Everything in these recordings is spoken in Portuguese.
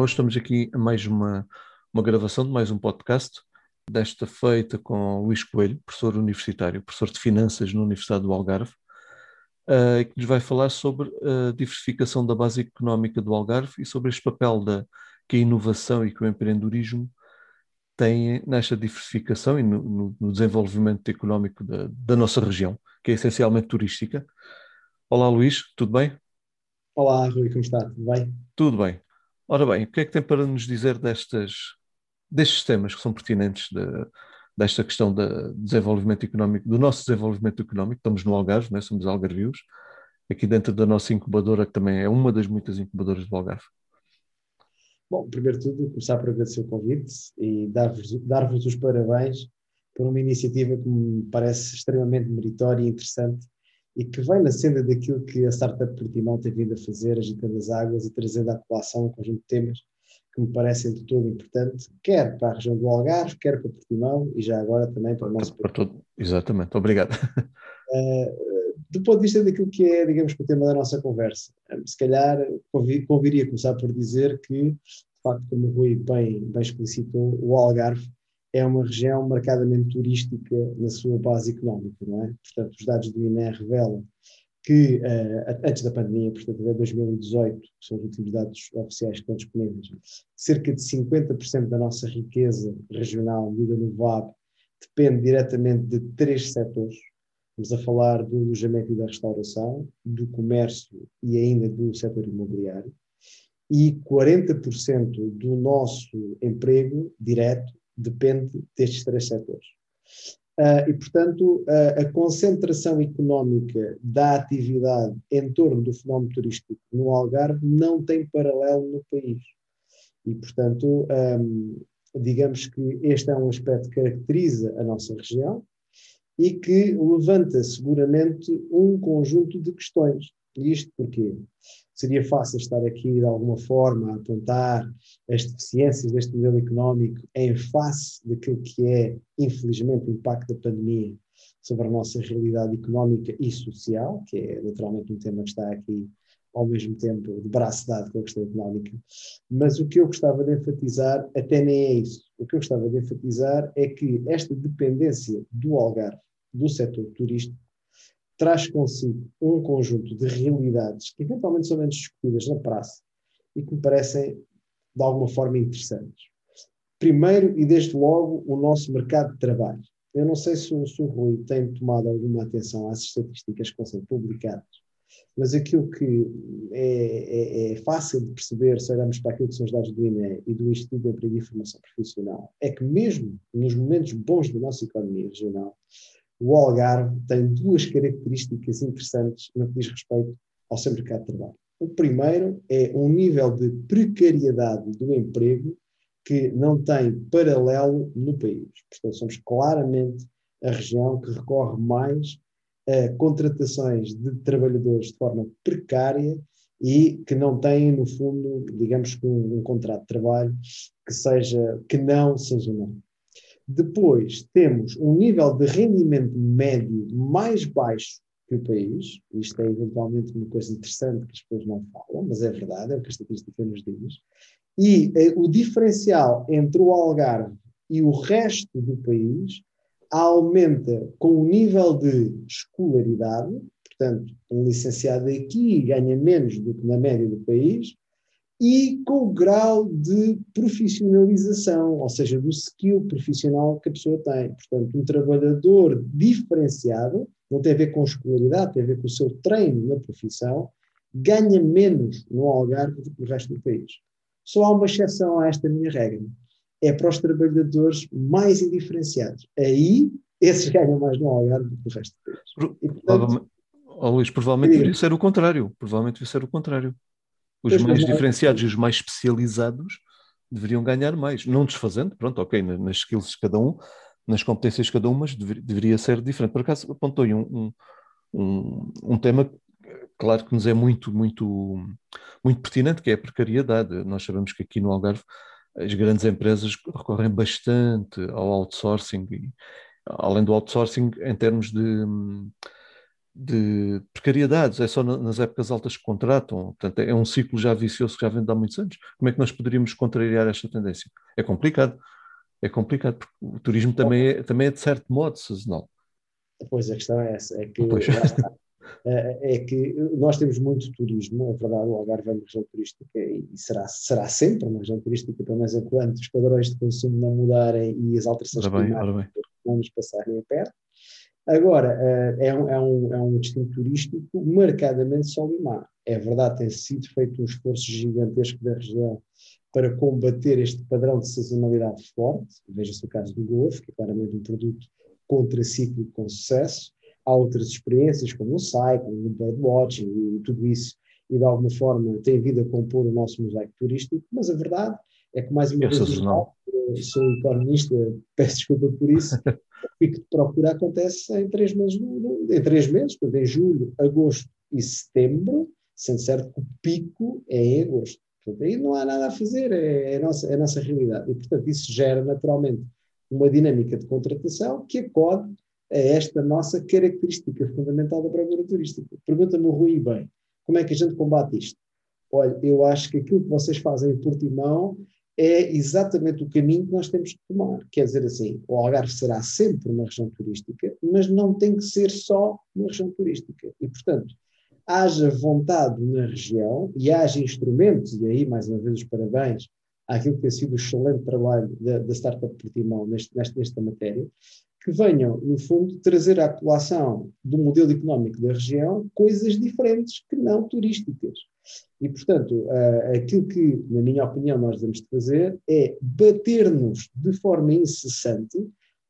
hoje estamos aqui a mais uma, uma gravação de mais um podcast, desta feita com Luís Coelho, professor universitário, professor de Finanças na Universidade do Algarve, uh, que nos vai falar sobre a diversificação da base económica do Algarve e sobre este papel da, que a inovação e que o empreendedorismo têm nesta diversificação e no, no, no desenvolvimento económico da, da nossa região, que é essencialmente turística. Olá Luís, tudo bem? Olá Rui, como está? Tudo bem? Tudo bem. Ora bem, o que é que tem para nos dizer destas, destes temas que são pertinentes de, desta questão do desenvolvimento económico, do nosso desenvolvimento económico? Estamos no Algarve, né? somos algarvios, aqui dentro da nossa incubadora, que também é uma das muitas incubadoras do Algarve. Bom, primeiro de tudo, começar por agradecer o convite e dar-vos dar os parabéns por uma iniciativa que me parece extremamente meritória e interessante e que vem na senda daquilo que a Startup Portimão tem vindo a fazer, agitando as águas e trazendo à população um conjunto de temas que me parecem de todo importante, quer para a região do Algarve, quer para Portimão e já agora também para o nosso país. Todo... Exatamente, obrigado. Uh, do ponto de vista daquilo que é, digamos, o tema da nossa conversa, se calhar conviria começar por dizer que, de facto, como o Rui bem, bem explicitou, o Algarve é uma região marcadamente turística na sua base económica, não é? Portanto, os dados do INE revelam que, uh, antes da pandemia, portanto, até 2018, que são os últimos dados oficiais que estão disponíveis, cerca de 50% da nossa riqueza regional medida no VAB depende diretamente de três setores. Estamos a falar do alojamento e da restauração, do comércio e ainda do setor imobiliário. E 40% do nosso emprego direto depende destes três setores. Uh, e, portanto, uh, a concentração económica da atividade em torno do fenómeno turístico no Algarve não tem paralelo no país. E, portanto, um, digamos que este é um aspecto que caracteriza a nossa região e que levanta seguramente um conjunto de questões. E isto porquê? Seria fácil estar aqui de alguma forma a apontar as deficiências deste modelo económico em face daquilo que é, infelizmente, o impacto da pandemia sobre a nossa realidade económica e social, que é naturalmente um tema que está aqui ao mesmo tempo de braço dado com a questão económica. Mas o que eu gostava de enfatizar até nem é isso. O que eu gostava de enfatizar é que esta dependência do Algarve, do setor turístico, traz consigo um conjunto de realidades que eventualmente são menos discutidas na praça e que me parecem de alguma forma interessantes. Primeiro, e desde logo, o nosso mercado de trabalho. Eu não sei se o, se o Rui tem tomado alguma atenção às estatísticas que vão ser publicadas, mas aquilo que é, é, é, fácil de perceber se olharmos para aquilo que são os dados do INE e do Instituto de Emprego e Formação Profissional é que mesmo nos momentos bons da nossa economia regional, o Algarve tem duas características interessantes no que diz respeito ao seu mercado de trabalho. O primeiro é um nível de precariedade do emprego que não tem paralelo no país. Portanto, somos claramente a região que recorre mais a contratações de trabalhadores de forma precária e que não têm, no fundo, digamos que um, um contrato de trabalho que seja, que não sazonal. Depois temos um nível de rendimento médio mais baixo que o país. Isto é eventualmente uma coisa interessante que as pessoas não falam, mas é verdade, é o que a estatística nos diz. E eh, o diferencial entre o Algarve e o resto do país aumenta com o nível de escolaridade, portanto, um licenciado aqui ganha menos do que na média do país, e com o grau de profissionalização, ou seja, do skill profissional que a pessoa tem. Portanto, um trabalhador diferenciado, não tem a ver com escolaridade, tem a ver com o seu treino na profissão, ganha menos no Algarve do que no resto do país. Só há uma exceção a esta minha regra. É para os trabalhadores mais indiferenciados. Aí, esses ganham mais no Algarve do que no resto do país. E, portanto, oh, Luís, provavelmente deveria ser o contrário. Provavelmente devia ser o contrário. Os mais diferenciados e os mais especializados deveriam ganhar mais, não desfazendo, pronto, ok, nas skills de cada um, nas competências de cada um, mas dever, deveria ser diferente. Por acaso apontou um, um, um, tema, claro que nos é muito, muito, muito pertinente, que é a precariedade. Nós sabemos que aqui no Algarve as grandes empresas recorrem bastante ao outsourcing, e, além do outsourcing em termos de de precariedades, é só nas épocas altas que contratam, portanto é um ciclo já vicioso que já vem de há muitos anos. Como é que nós poderíamos contrariar esta tendência? É complicado, é complicado, porque o turismo também é, também é de certo modo sazonal. Pois a questão é essa, é que, é, é, que nós temos muito turismo, é verdade, o Algarve é uma região turística e será, será sempre uma região turística, pelo menos enquanto os padrões de consumo não mudarem e as alterações climáticas não nos passarem a perto. Agora, eh, é um, é, um, é um destino turístico marcadamente sol e mar. É verdade, tem sido feito um esforço gigantesco da região para combater este padrão de sazonalidade forte. Veja-se o caso do Golfo, que é claramente um produto contracíclico com sucesso. Há outras experiências, como o cycling, o birdwatching e tudo isso, e de alguma forma tem vindo a compor o nosso mosaico turístico, mas a verdade é que, mais uma vez, sou economista, peço desculpa por isso, o pico de procura acontece em três meses, em três meses, portanto, em julho, agosto e setembro, sendo certo que o pico é em agosto. Portanto, aí não há nada a fazer, é, é, a nossa, é a nossa realidade. E, portanto, isso gera naturalmente uma dinâmica de contratação que acode a esta nossa característica fundamental da procura turística. Pergunta-me o Rui bem, como é que a gente combate isto? Olha, eu acho que aquilo que vocês fazem em Portimão é exatamente o caminho que nós temos que tomar. Quer dizer assim, o Algarve será sempre uma região turística, mas não tem que ser só uma região turística. E, portanto, haja vontade na região e haja instrumentos, e aí, mais uma vez, os parabéns àquilo que tem sido o excelente trabalho da, da Startup Portimão neste, nesta matéria, que venham, no fundo, trazer à colação do modelo económico da região coisas diferentes que não turísticas. E, portanto, aquilo que, na minha opinião, nós devemos de fazer é bater-nos de forma incessante,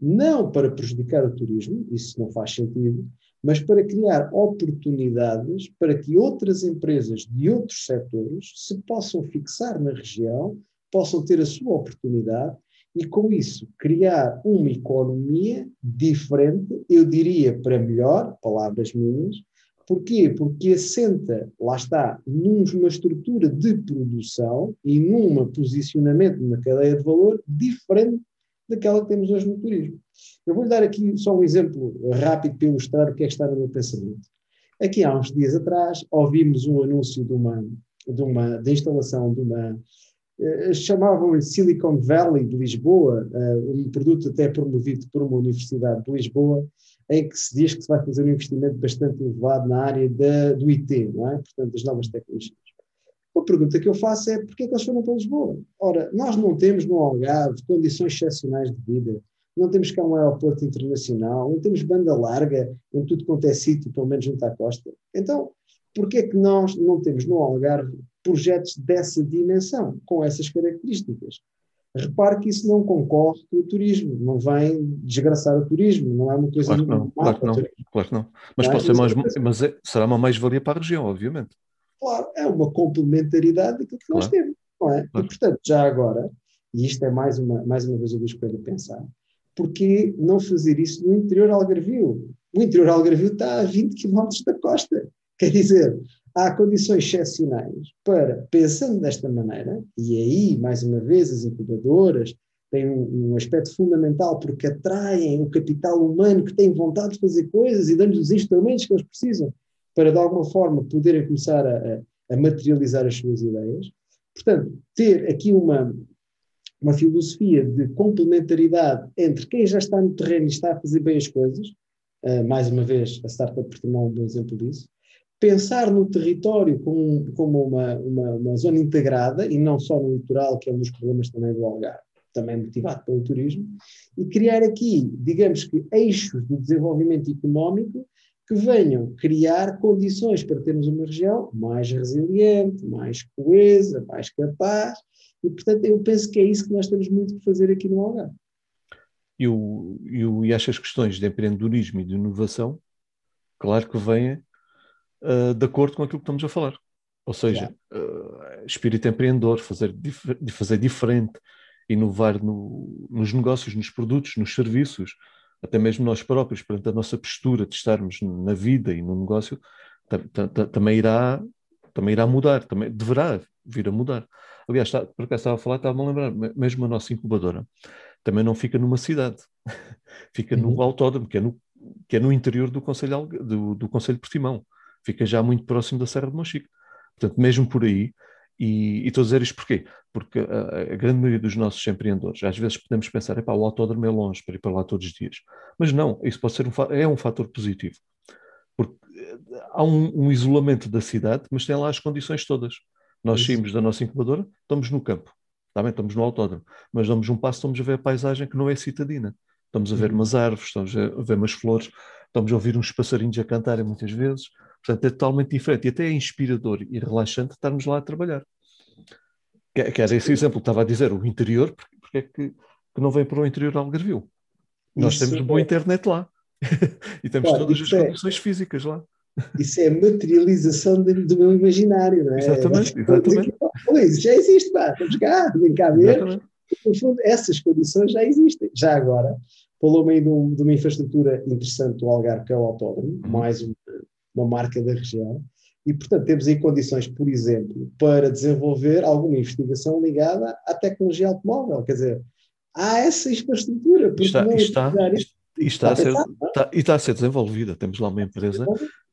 não para prejudicar o turismo, isso não faz sentido, mas para criar oportunidades para que outras empresas de outros setores se possam fixar na região, possam ter a sua oportunidade e, com isso, criar uma economia diferente, eu diria para melhor, palavras minhas. Porquê? Porque assenta, lá está, numa estrutura de produção e num posicionamento na cadeia de valor diferente daquela que temos hoje no turismo. Eu vou-lhe dar aqui só um exemplo rápido para ilustrar o que é que está no meu pensamento. Aqui há uns dias atrás ouvimos um anúncio de uma, de uma de instalação de uma chamavam-lhe Silicon Valley de Lisboa, eh, um produto até promovido por uma universidade de Lisboa, em que se diz que se vai fazer um investimento bastante elevado na área da, do IT, não é? portanto, das novas tecnologias. A pergunta que eu faço é porquê é que eles foram para Lisboa? Ora, nós não temos no Algarve condições excepcionais de vida, não temos cá um aeroporto internacional, não temos banda larga em tudo quanto é sítio, pelo menos junto à costa. Então, porquê é que nós não temos no Algarve projetos dessa dimensão, com essas características. Repare que isso não concorre com o turismo, não vem desgraçar o turismo, não é uma coisa claro que não, claro que não, claro que não. Mas, não, pode ser mais, mas é, será uma mais-valia para a região, obviamente. Claro, é uma complementaridade daquilo que claro. nós temos, não é? Claro. E, portanto, já agora, e isto é mais uma, mais uma vez o Luís Coelho a pensar, porque não fazer isso no interior algarvio? O interior algarvio está a 20 km da costa. Quer dizer, há condições excepcionais para, pensando desta maneira, e aí, mais uma vez, as incubadoras têm um, um aspecto fundamental porque atraem o capital humano que tem vontade de fazer coisas e dão-lhes os instrumentos que eles precisam para, de alguma forma, poderem começar a, a materializar as suas ideias. Portanto, ter aqui uma, uma filosofia de complementaridade entre quem já está no terreno e está a fazer bem as coisas, uh, mais uma vez, a Startup Portimão é um bom exemplo disso, pensar no território como, como uma, uma, uma, zona integrada e não só no litoral, que é um dos problemas também do Algarve, também motivado pelo turismo, e criar aqui, digamos que, eixos de desenvolvimento económico que venham criar condições para termos uma região mais resiliente, mais coesa, mais capaz, e portanto eu penso que é isso que nós temos muito que fazer aqui no Algarve. E, o, e, o, e estas questões de empreendedorismo e de inovação, claro que vêm uh, de acordo com aquilo que estamos a falar. Ou seja, uh, espírito empreendedor, fazer, dif fazer diferente, inovar no, nos negócios, nos produtos, nos serviços, até mesmo nós próprios, perante a nossa postura de estarmos na vida e no negócio, também irá, também irá mudar, também deverá vir a mudar. Aliás, está, por acaso estava a falar, estava-me a lembrar, mesmo a nossa incubadora também não fica numa cidade, fica uhum. no autódromo, que é no, que é no interior do Conselho, do, do Conselho Portimão. Fica já muito próximo da Serra de Monchique. Portanto, mesmo por aí, e, e estou a dizer isto porquê? Porque a, a, grande maioria dos nossos empreendedores, às vezes podemos pensar, epá, o autódromo é longe para ir para lá todos os dias. Mas não, isso pode ser um, é um fator positivo. Porque eh, há um, um isolamento da cidade, mas tem lá as condições todas. Nós saímos da nossa incubadora, estamos no campo, está bem, estamos no autódromo, mas damos um passo, estamos a ver a paisagem que não é citadina. Estamos a ver uhum. umas árvores, estamos a ver umas flores, estamos a ouvir uns passarinhos a cantarem muitas vezes. Portanto, é totalmente diferente. E até é inspirador e relaxante estarmos lá a trabalhar. Que, que era esse exemplo que estava a dizer, o interior, porque, porque é que, que, não vem para o interior de Algarvio? Nós isso temos é... boa internet lá. e temos claro, todas as é... condições físicas lá. Isso é a materialização de, do meu imaginário, não é? Exatamente, exatamente. Pois, já existe, pá, estamos cá, vem cá ver. Exatamente. No fundo, essas condições já existem. Já agora, falou meio de, um, de, uma infraestrutura interessante do Algarve, que é o autódromo, uhum. mais uma, uma marca da região. E, portanto, temos aí condições, por exemplo, para desenvolver alguma investigação ligada à tecnologia automóvel. Quer dizer, há essa infraestrutura. Está, está, está, a ser, está, e está a ser desenvolvida. Temos lá uma empresa,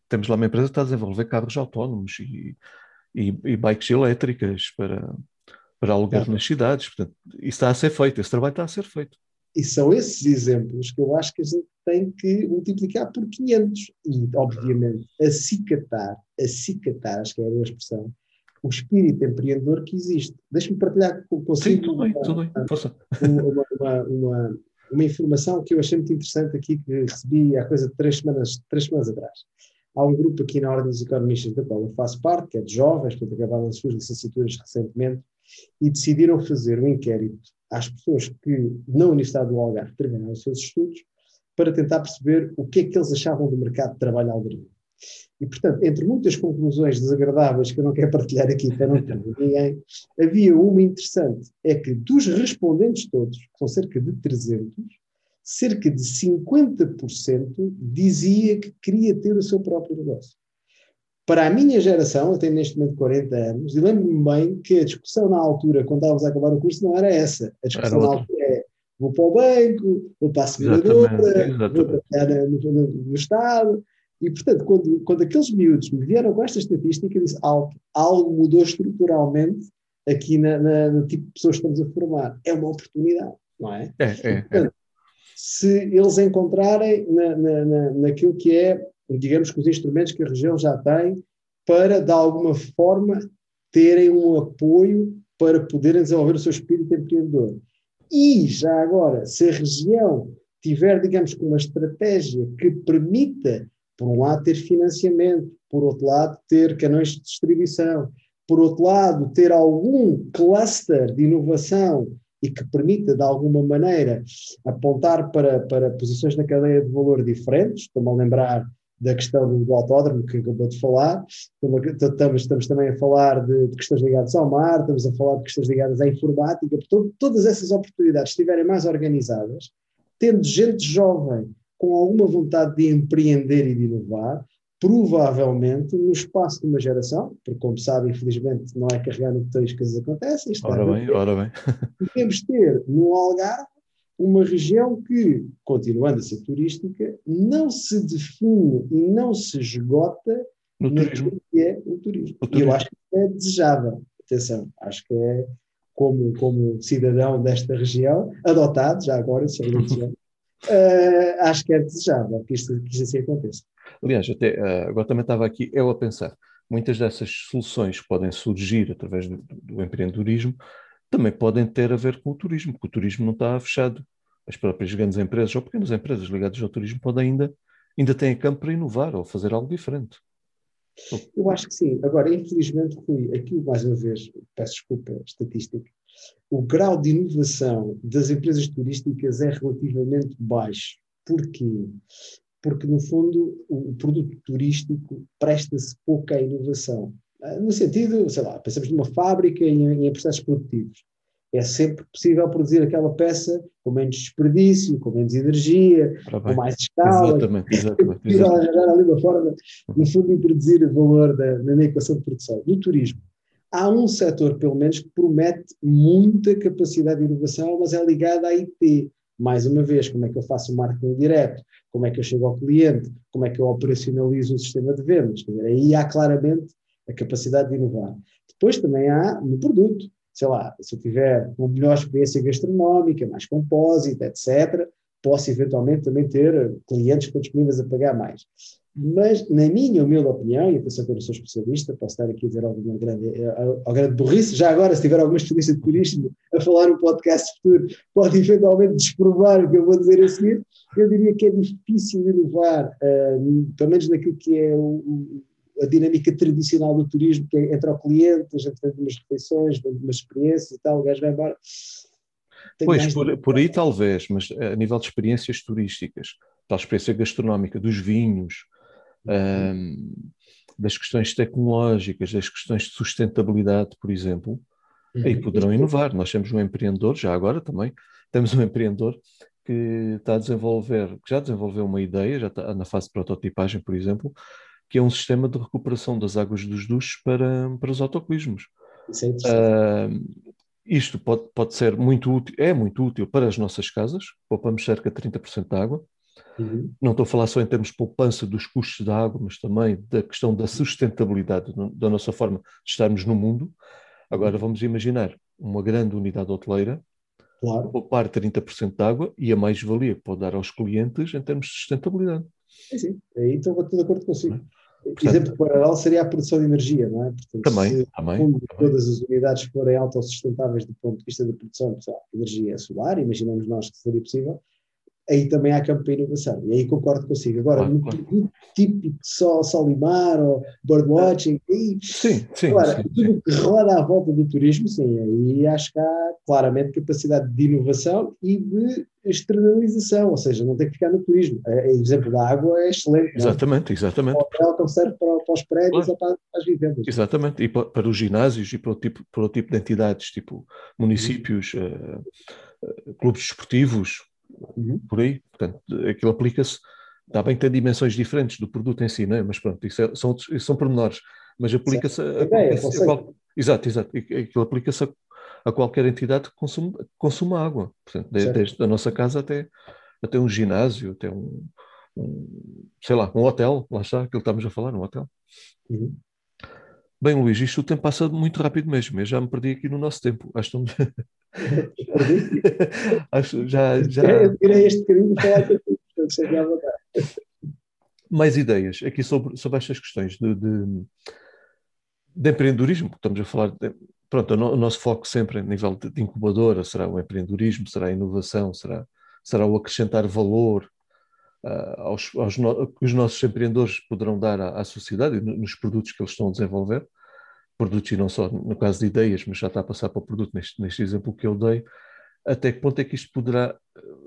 temos lá uma empresa que está a desenvolver carros autónomos e, e, e bikes elétricas para, para alugar nas cidades. Portanto, isso está a ser feito, esse trabalho está a ser feito. E são esses exemplos que eu acho que a gente tem que multiplicar por 500 e, obviamente, acicatar, acicatar, acho que é a expressão, o espírito empreendedor que existe. Deixa-me partilhar consigo Sim, tudo bem, tudo bem. Uma, uma, uma, uma, informação que eu achei muito interessante aqui, que recebi há coisa de três semanas, três semanas atrás. Há um grupo aqui na Ordem dos Economistas da qual eu faço parte, que é de jovens, que acabaram as suas licenciaturas recentemente, e decidiram fazer um inquérito às pessoas que na Universidade do Algarve terminaram os seus estudos para tentar perceber o que é que eles achavam do mercado de trabalho algarvio. E, portanto, entre muitas conclusões desagradáveis que eu não quero partilhar aqui para não ter ninguém, havia uma interessante, é que dos respondentes todos, que são cerca de 300, cerca de 50% dizia que queria ter o seu próprio negócio. Para a minha geração, eu tenho neste momento 40 anos, e lembro-me bem que a discussão na altura, quando estávamos a acabar o curso, não era essa. A discussão na altura é vou para o banco, vou para a seguradora, vou trabalhar no, no, no, Estado. E, portanto, quando, quando aqueles miúdos me vieram com esta estatística, eu disse algo, algo mudou estruturalmente aqui na, na, no tipo de pessoas que estamos a formar. É uma oportunidade, não é? É, é, portanto, é. Se eles encontrarem na, na, naquilo que é digamos que os instrumentos que a região já tem para, de alguma forma, terem um apoio para poderem desenvolver o seu espírito empreendedor. E, já agora, se a região tiver, digamos, uma estratégia que permita, por um lado, ter financiamento, por outro lado, ter canais de distribuição, por outro lado, ter algum cluster de inovação e que permita, de alguma maneira, apontar para, para posições na cadeia de valor diferentes. Estou-me a lembrar da questão do autódromo que acabou de falar, estamos, estamos também a falar de, de, questões ligadas ao mar, estamos a falar de questões ligadas à informática, portanto, todas essas oportunidades estiverem mais organizadas, tendo gente jovem com alguma vontade de empreender e de inovar, provavelmente no espaço de uma geração, porque como sabe, infelizmente não é carregar no botões que as acontecem. Ora bem, ora bem. Podemos ter no Algarve uma região que, continuando a ser turística, não se define e não se esgota no turismo. que é o turismo. o turismo. E eu acho que é desejável. Atenção, acho que é como, como cidadão desta região, adotado, já agora, se uh, acho que é desejável que isto, que isto assim aconteça. Aliás, até, uh, agora também estava aqui eu a pensar, muitas dessas soluções podem surgir através do, do empreendedorismo, também podem ter a ver com o turismo, porque o turismo não está fechado. As próprias grandes empresas ou pequenas empresas ligadas ao turismo podem ainda, ainda têm campo para inovar ou fazer algo diferente. Eu acho que sim. Agora, infelizmente, Rui, aqui mais uma vez, peço desculpa, estatística, o grau de inovação das empresas turísticas é relativamente baixo. Porquê? Porque, no fundo, o produto turístico presta-se pouca inovação. Ah, no sentido, sei lá, pensamos numa fábrica e em, em processos produtivos. É sempre possível produzir aquela peça com menos desperdício, com menos energia, com mais escala. Exatamente, exatamente. Possível arranjar ali uma forma, no fundo, de produzir valor da, na equação de produção. No turismo, há um setor, pelo menos, que promete muita capacidade de inovação, mas é ligado à IT. mais uma vez, como é que eu faço o marketing direto, como é que eu chego ao cliente, como é que eu operacionalizo o sistema de vendas. Dizer, aí há claramente a capacidade de inovar. Depois também há no produto, sei lá, se eu tiver uma melhor experiência gastronómica, mais compósito, etc., posso eventualmente também ter clientes que estão disponíveis a pagar mais. Mas, na minha humilde opinião, e atenção que eu não sou especialista, posso estar aqui a dizer alguma grande, alguma grande burrice, já agora, se tiver algum especialista de turismo a falar um podcast futuro, pode eventualmente desprovar o que eu vou dizer a seguir, eu diria que é difícil inovar, uh, pelo menos naquilo que é o, a dinâmica tradicional do turismo, que é entre o cliente, a gente tem umas refeições, umas experiências e tal, o gajo vai embora. Tem pois, por, por aí talvez, mas a nível de experiências turísticas, tal experiência gastronómica, dos vinhos, um, das questões tecnológicas, das questões de sustentabilidade, por exemplo, uhum. aí poderão inovar. Nós temos um empreendedor, já agora também, temos um empreendedor que está a desenvolver, que já desenvolveu uma ideia, já está na fase de prototipagem, por exemplo, que é um sistema de recuperação das águas dos duches para, para os autocolismos. Isso é. Uh, isto pode, pode ser muito útil, é muito útil para as nossas casas, poupamos cerca de 30% de água, Uhum. Não estou a falar só em termos de poupança dos custos da água, mas também da questão da sustentabilidade da nossa forma de estarmos no mundo. Agora vamos imaginar uma grande unidade hoteleira claro. poupar 30% de água e a mais-valia que pode dar aos clientes em termos de sustentabilidade. Sim, sim. Aí estou de acordo consigo. Portanto, Exemplo paralelo seria a produção de energia, não é? Portanto, também, se também, também. todas as unidades forem autossustentáveis do ponto de vista da produção, pessoal, energia solar, imaginamos nós que seria possível, aí também há campo para inovação. E aí concordo consigo. Agora, claro, no claro. produto típico só, só limar ou birdwatching, aí, sim, sim, agora, sim, tudo que roda à volta do turismo, sim, aí acho que há claramente capacidade de inovação e de externalização, ou seja, não tem que ficar no turismo. O exemplo da água é excelente. É? Exatamente, exatamente. O hotel que serve para, para os prédios claro. ou para, as vivendas. Exatamente, e para, para, os ginásios e para o, tipo, para o tipo de entidades, tipo municípios, uhum. uh, uh, clubes desportivos, uhum. por aí. Portanto, aquilo aplica-se. Está bem que tem dimensões diferentes do produto em si, não é? mas pronto, isso, é, são, isso são pormenores. Mas aplica-se a, ideia, a, qual, Exato, exato. Aquilo aplica-se a, a, qualquer entidade que consuma, consuma água. Portanto, desde, desde a nossa casa até, até um ginásio, até um, um, sei lá, um hotel, lá está, aquilo que estamos a falar, um hotel. Uhum. Bem, Luís, isto o tempo passa muito rápido mesmo. Eu já me perdi aqui no nosso tempo. Acho que Acho já. já... Tirei este bocadinho de falar contigo, portanto, cheguei à vontade. Mais ideias aqui sobre, sobre estas questões de, de, de empreendedorismo, estamos a falar. De, pronto, o, nosso foco sempre a nível de, de, incubadora será o empreendedorismo, será a inovação, será, será o acrescentar valor uh, aos, aos no, que os nossos empreendedores poderão dar à, à sociedade nos produtos que eles estão a desenvolver produtos e não só no caso de ideias, mas já está a passar para o produto neste, neste exemplo que eu dei, até que ponto é que isto poderá,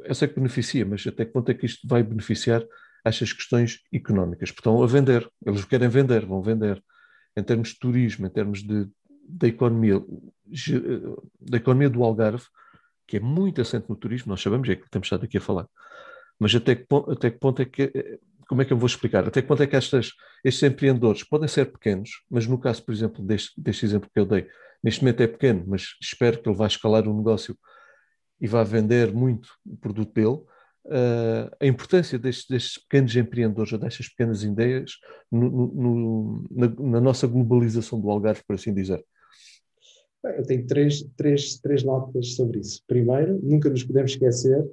eu sei que beneficia, mas até que ponto é que isto vai beneficiar estas questões económicas? Estão a vender, eles querem vender, vão vender. Em termos de turismo, em termos de, da economia, da economia do Algarve, que é muito assente no turismo, nós sabemos, é que temos estado aqui a falar. Mas até que, até que ponto é que como é que eu vou explicar? Até quanto é que estas, estes empreendedores podem ser pequenos, mas no caso, por exemplo, deste, deste exemplo que eu dei, neste momento é pequeno, mas espero que ele vá escalar o negócio e vá vender muito o produto dele. Uh, a importância destes, destes, pequenos empreendedores ou destas pequenas ideias no, no, na, na, nossa globalização do Algarve, por assim dizer? Eu tenho três, três, três notas sobre isso. Primeiro, nunca nos podemos esquecer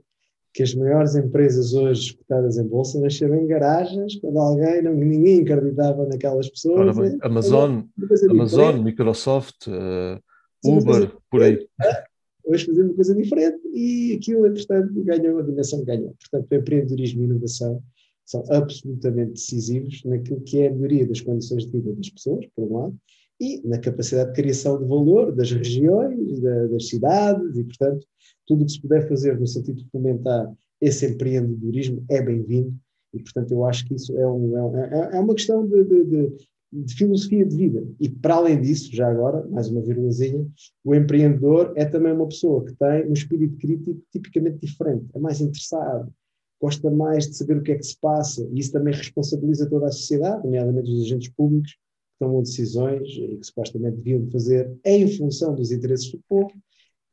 que as maiores empresas hoje cotadas em bolsa nasceram em garagens, quando alguém, não, ninguém acreditava naquelas pessoas. Ora, Amazon, Amazon Microsoft, uh, Uber, por aí. Hoje fazendo uma coisa diferente e aquilo, entretanto, ganhou a dimensão que ganhou. Portanto, o empreendedorismo e inovação são absolutamente decisivos naquilo que é a melhoria das condições de vida das pessoas, por um lado, e na capacidade de criação de valor das regiões, da, das cidades, e, portanto, tudo o que se puder fazer no sentido de fomentar esse empreendedorismo é bem-vindo e, portanto, eu acho que isso é, um, é, é, é uma questão de, de, de, de, filosofia de vida. E, para além disso, já agora, mais uma vírgulazinha, o empreendedor é também uma pessoa que tem um espírito crítico tipicamente diferente, é mais interessado, gosta mais de saber o que é que se passa e isso também responsabiliza toda a sociedade, nomeadamente os agentes públicos, que tomam decisões e que supostamente deviam fazer em função dos interesses do povo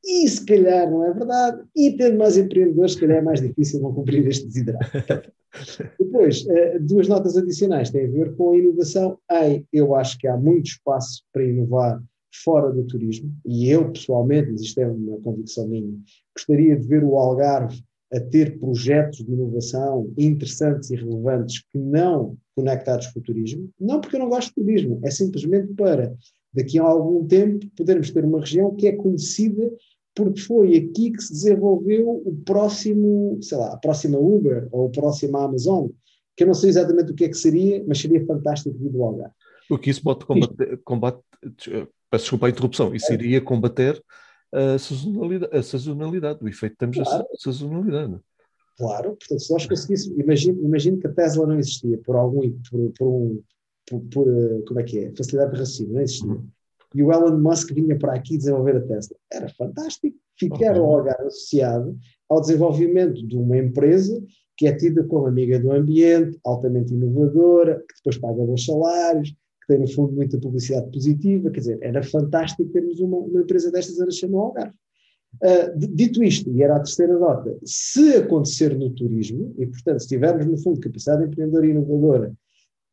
e se calhar não é verdade, e tendo mais empreendedores, se calhar é mais difícil não cumprir este desidrato. Depois, eh, duas notas adicionais têm a ver com a inovação. Em, eu acho que há muito espaço para inovar fora do turismo, e eu pessoalmente, mas isto é uma convicção minha, gostaria de ver o Algarve a ter projetos de inovação interessantes e relevantes que não conectados com o turismo, não porque eu não gosto de turismo, é simplesmente para daqui a algum tempo podermos ter uma região que é conhecida porque foi aqui que se desenvolveu o próximo, sei lá, a próxima Uber ou a próxima Amazon, que eu não sei exatamente o que é que seria, mas seria fantástico vir do Algarve. O que isso pode combater, combate, peço desculpa a interrupção, isso é. iria combater a sazonalidade, a sazonalidade o efeito que temos claro. a sazonalidade. Claro, portanto, se nós conseguíssemos, imagino, imagino que a Tesla não existia por algum, por, por um, por, por, como é que é, facilidade de raciocínio, não existia. Uhum e o Elon Musk vinha para aqui desenvolver a Tesla. Era fantástico. Ficar o lugar associado ao desenvolvimento de uma empresa que é tida como amiga do ambiente, altamente inovadora, que depois paga bons salários, que tem, no fundo, muita publicidade positiva. Quer dizer, era fantástico termos uma, uma empresa destas a nascer no Algarve. Uh, dito isto, e era a terceira nota, se acontecer no turismo, e portanto, se tivermos, no fundo, capacidade empreendedora e inovadora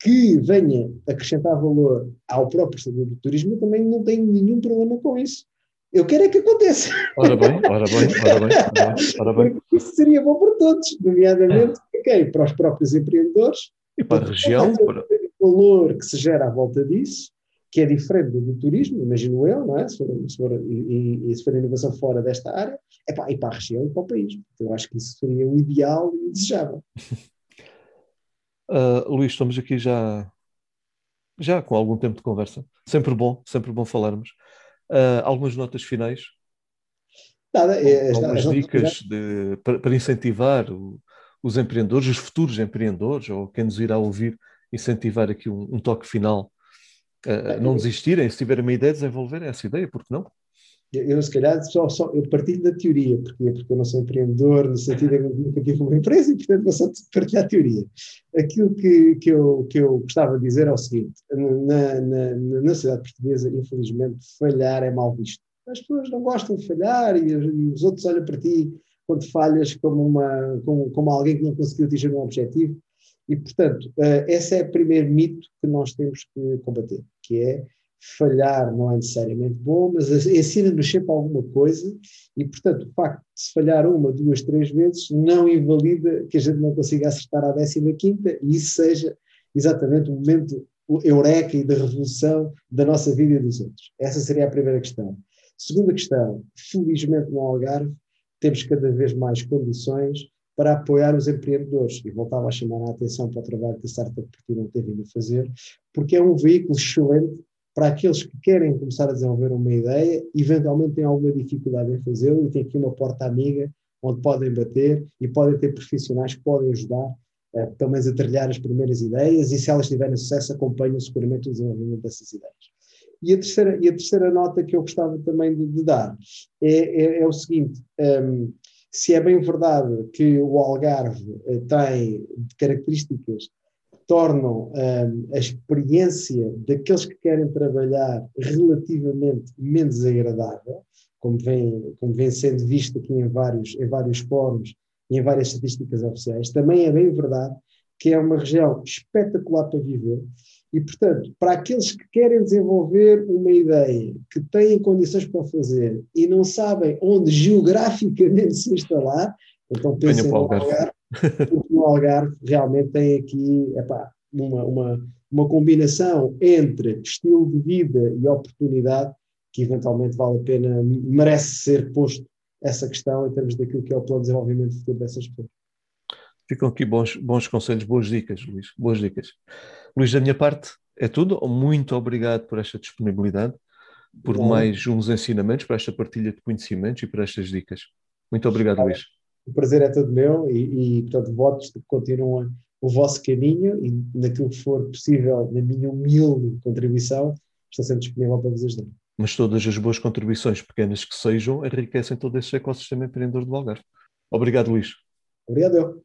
que venha acrescentar valor ao próprio setor do turismo, eu também não tenho nenhum problema com isso. Eu quero é que aconteça. Ora bem, ora bem, ora bem, ora bem. Ora bem. Isso seria bom para todos, nomeadamente okay, para os próprios empreendedores. E para a região. Para... O valor que se gera à volta disso, que é diferente do turismo, imagino eu, não é? Se for, se for, e, e, se for inovação fora desta área, é para, e para a região e para o país. Eu acho que isso seria o ideal e o desejável. Uh, Luís, estamos aqui já, já com algum tempo de conversa. Sempre bom, sempre bom falarmos. Uh, algumas notas finais? Nada, é, algumas dicas de, para, para, incentivar o, os empreendedores, os futuros empreendedores, ou quem nos irá ouvir, incentivar aqui um, um toque final. Uh, não desistirem, se tiverem uma ideia, desenvolverem essa ideia, porque não? Eu, se calhar, só, só, eu partilho da teoria, porque, porque eu não sou empreendedor, no sentido de que nunca tive uma empresa e, portanto, vou só partilhar a teoria. Aquilo que, que, eu, que eu gostava de dizer é o seguinte: na, na, na sociedade portuguesa, infelizmente, falhar é mal visto. As pessoas não gostam de falhar e, e os outros olham para ti quando falhas como, uma, como, como alguém que não conseguiu atingir um objetivo. E, portanto, uh, esse é o primeiro mito que nós temos que combater, que é falhar não é necessariamente bom, mas ensina-nos sempre alguma coisa e, portanto, o facto de se falhar uma, duas, três vezes não invalida que a gente não consiga acertar à décima quinta e isso seja exatamente o momento eureka e da revolução da nossa vida e dos outros. Essa seria a primeira questão. Segunda questão, felizmente no Algarve temos cada vez mais condições para apoiar os empreendedores. E voltava a chamar a atenção para o trabalho que a Startup não tem vindo a fazer, porque é um veículo excelente para aqueles que querem começar a desenvolver uma ideia, eventualmente têm alguma dificuldade em fazê-lo e têm aqui uma porta amiga onde podem bater e podem ter profissionais que podem ajudar, eh, pelo menos a trilhar as primeiras ideias e se elas tiverem sucesso acompanham seguramente o desenvolvimento dessas ideias. E a terceira, e a terceira nota que eu gostava também de, de dar é, é, é, o seguinte, um, ehm, se é bem verdade que o Algarve eh, tem características tornam um, a experiência daqueles que querem trabalhar relativamente menos agradável, como vem, como vem sendo visto aqui em vários, em vários fóruns e em várias estatísticas oficiais. Também é bem verdade que é uma região espetacular para viver e, portanto, para aqueles que querem desenvolver uma ideia, que têm condições para fazer e não sabem onde geograficamente se instalar, então pensem no Algarve porque o Algarve realmente tem aqui epá, uma, uma, uma combinação entre estilo de vida e oportunidade que eventualmente vale a pena, merece ser posto essa questão em termos daquilo que é o plano de desenvolvimento futuro dessas pessoas. Ficam aqui bons, bons conselhos, boas dicas, Luís, boas dicas. Luís, da minha parte é tudo. Muito obrigado por esta disponibilidade, por Bom. mais uns ensinamentos, por esta partilha de conhecimentos e por estas dicas. Muito obrigado, Luís o prazer é todo meu e, e portanto, votos que continuem o vosso caminho e naquilo que for possível, na minha humilde contribuição, estou sempre disponível para vos ajudar. Mas todas as boas contribuições, pequenas que sejam, enriquecem todo esse ecossistema empreendedor do Algarve. Obrigado, Luís. Obrigado, eu.